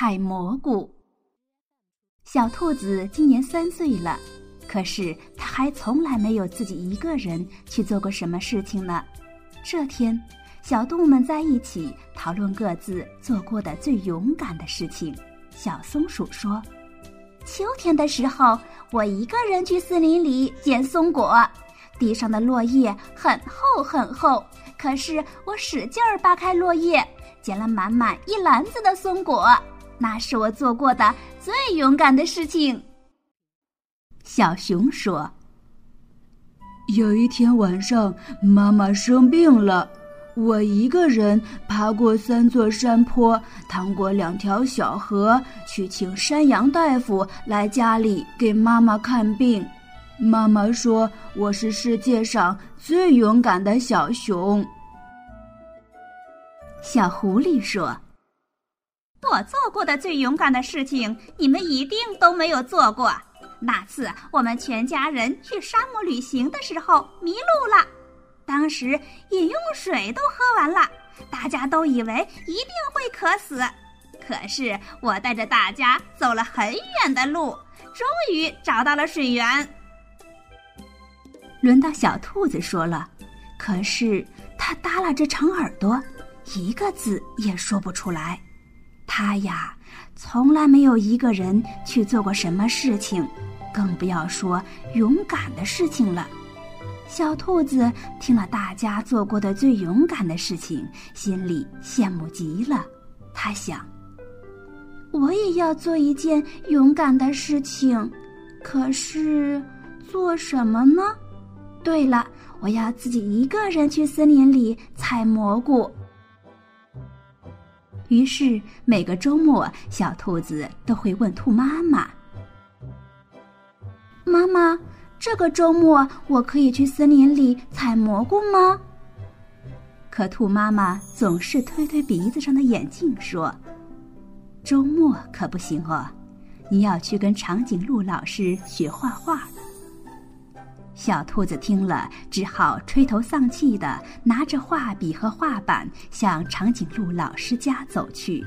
采蘑菇。小兔子今年三岁了，可是它还从来没有自己一个人去做过什么事情呢。这天，小动物们在一起讨论各自做过的最勇敢的事情。小松鼠说：“秋天的时候，我一个人去森林里捡松果，地上的落叶很厚很厚，可是我使劲儿扒开落叶，捡了满满一篮子的松果。”那是我做过的最勇敢的事情。小熊说：“有一天晚上，妈妈生病了，我一个人爬过三座山坡，趟过两条小河，去请山羊大夫来家里给妈妈看病。妈妈说我是世界上最勇敢的小熊。”小狐狸说。我做过的最勇敢的事情，你们一定都没有做过。那次我们全家人去沙漠旅行的时候迷路了，当时饮用水都喝完了，大家都以为一定会渴死。可是我带着大家走了很远的路，终于找到了水源。轮到小兔子说了，可是它耷拉着长耳朵，一个字也说不出来。他呀，从来没有一个人去做过什么事情，更不要说勇敢的事情了。小兔子听了大家做过的最勇敢的事情，心里羡慕极了。他想，我也要做一件勇敢的事情，可是做什么呢？对了，我要自己一个人去森林里采蘑菇。于是每个周末，小兔子都会问兔妈妈：“妈妈，这个周末我可以去森林里采蘑菇吗？”可兔妈妈总是推推鼻子上的眼镜，说：“周末可不行哦，你要去跟长颈鹿老师学画画。”小兔子听了，只好垂头丧气的拿着画笔和画板向长颈鹿老师家走去。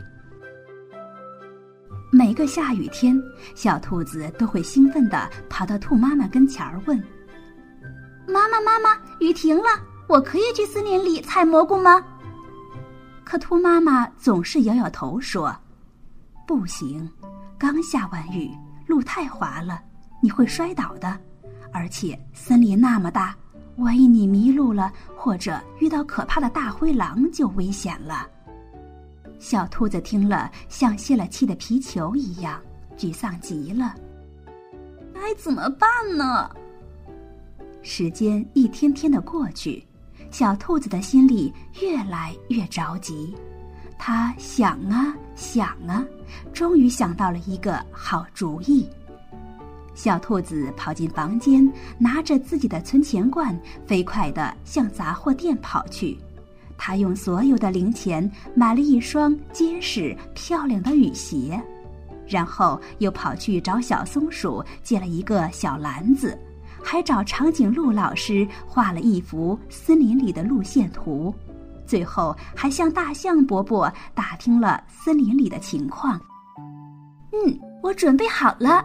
每个下雨天，小兔子都会兴奋的跑到兔妈妈跟前儿问：“妈妈，妈妈，雨停了，我可以去森林里采蘑菇吗？”可兔妈妈总是摇摇头说：“不行，刚下完雨，路太滑了，你会摔倒的。”而且森林那么大，万一你迷路了，或者遇到可怕的大灰狼，就危险了。小兔子听了，像泄了气的皮球一样，沮丧极了。该怎么办呢？时间一天天的过去，小兔子的心里越来越着急。他想啊想啊，终于想到了一个好主意。小兔子跑进房间，拿着自己的存钱罐，飞快地向杂货店跑去。他用所有的零钱买了一双结实漂亮的雨鞋，然后又跑去找小松鼠借了一个小篮子，还找长颈鹿老师画了一幅森林里的路线图，最后还向大象伯伯打听了森林里的情况。嗯，我准备好了。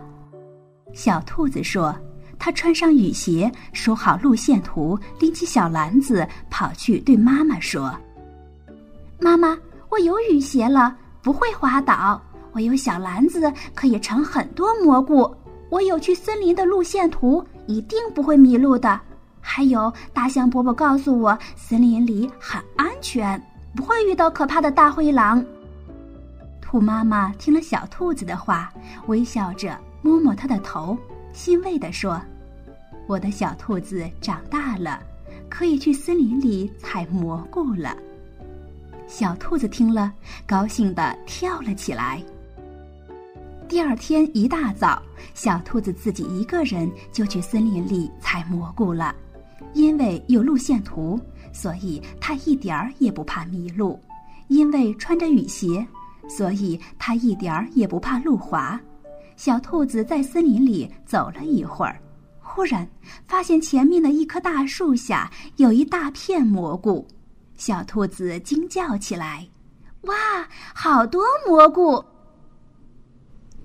小兔子说：“它穿上雨鞋，收好路线图，拎起小篮子，跑去对妈妈说：‘妈妈，我有雨鞋了，不会滑倒；我有小篮子，可以盛很多蘑菇；我有去森林的路线图，一定不会迷路的。还有大象伯伯告诉我，森林里很安全，不会遇到可怕的大灰狼。’”兔妈妈听了小兔子的话，微笑着摸摸它的头，欣慰地说：“我的小兔子长大了，可以去森林里采蘑菇了。”小兔子听了，高兴地跳了起来。第二天一大早，小兔子自己一个人就去森林里采蘑菇了。因为有路线图，所以它一点儿也不怕迷路；因为穿着雨鞋，所以它一点儿也不怕路滑。小兔子在森林里走了一会儿，忽然发现前面的一棵大树下有一大片蘑菇。小兔子惊叫起来：“哇，好多蘑菇！”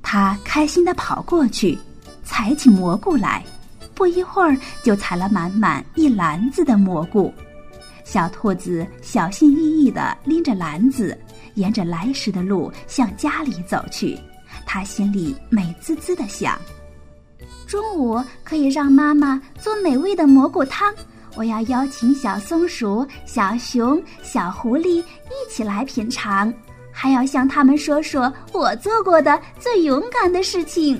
它开心地跑过去，采起蘑菇来。不一会儿，就采了满满一篮子的蘑菇。小兔子小心翼翼地拎着篮子，沿着来时的路向家里走去。他心里美滋滋的想：中午可以让妈妈做美味的蘑菇汤。我要邀请小松鼠、小熊、小狐狸一起来品尝，还要向他们说说我做过的最勇敢的事情。